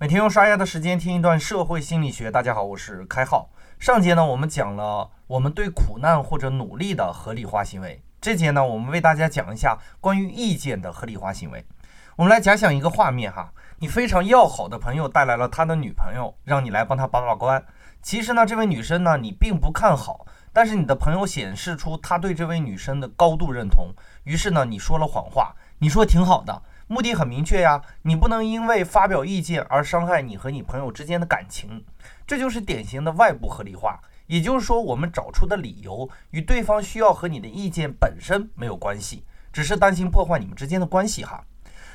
每天用刷牙的时间听一段社会心理学。大家好，我是开浩。上节呢，我们讲了我们对苦难或者努力的合理化行为。这节呢，我们为大家讲一下关于意见的合理化行为。我们来假想一个画面哈，你非常要好的朋友带来了他的女朋友，让你来帮他把把关。其实呢，这位女生呢，你并不看好，但是你的朋友显示出他对这位女生的高度认同，于是呢，你说了谎话，你说挺好的。目的很明确呀，你不能因为发表意见而伤害你和你朋友之间的感情，这就是典型的外部合理化。也就是说，我们找出的理由与对方需要和你的意见本身没有关系，只是担心破坏你们之间的关系哈。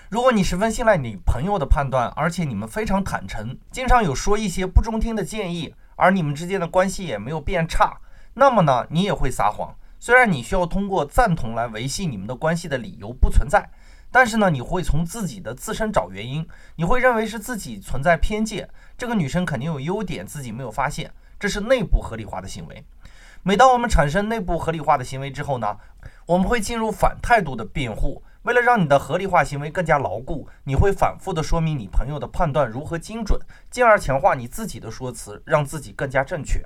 如果你十分信赖你朋友的判断，而且你们非常坦诚，经常有说一些不中听的建议，而你们之间的关系也没有变差，那么呢，你也会撒谎。虽然你需要通过赞同来维系你们的关系的理由不存在。但是呢，你会从自己的自身找原因，你会认为是自己存在偏见，这个女生肯定有优点，自己没有发现，这是内部合理化的行为。每当我们产生内部合理化的行为之后呢，我们会进入反态度的辩护。为了让你的合理化行为更加牢固，你会反复的说明你朋友的判断如何精准，进而强化你自己的说辞，让自己更加正确。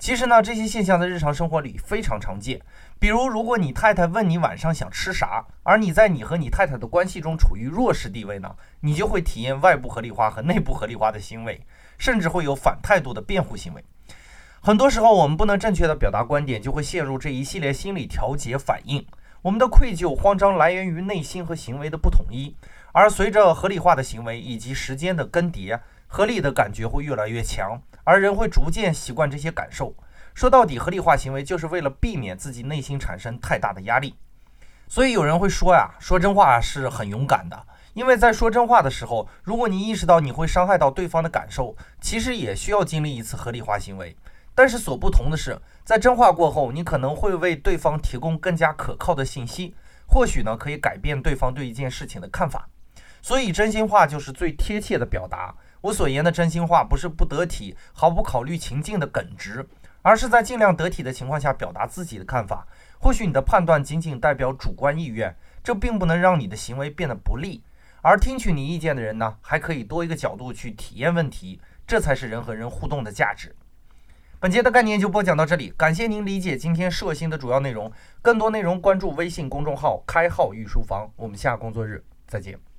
其实呢，这些现象在日常生活里非常常见。比如，如果你太太问你晚上想吃啥，而你在你和你太太的关系中处于弱势地位呢，你就会体验外部合理化和内部合理化的行为，甚至会有反态度的辩护行为。很多时候，我们不能正确的表达观点，就会陷入这一系列心理调节反应。我们的愧疚、慌张来源于内心和行为的不统一，而随着合理化的行为以及时间的更迭。合理的感觉会越来越强，而人会逐渐习惯这些感受。说到底，合理化行为就是为了避免自己内心产生太大的压力。所以有人会说呀，说真话是很勇敢的，因为在说真话的时候，如果你意识到你会伤害到对方的感受，其实也需要经历一次合理化行为。但是所不同的是，在真话过后，你可能会为对方提供更加可靠的信息，或许呢可以改变对方对一件事情的看法。所以真心话就是最贴切的表达。我所言的真心话，不是不得体、毫不考虑情境的耿直，而是在尽量得体的情况下表达自己的看法。或许你的判断仅仅代表主观意愿，这并不能让你的行为变得不利。而听取你意见的人呢，还可以多一个角度去体验问题，这才是人和人互动的价值。本节的概念就播讲到这里，感谢您理解今天社新的主要内容。更多内容关注微信公众号“开号御书房”，我们下工作日再见。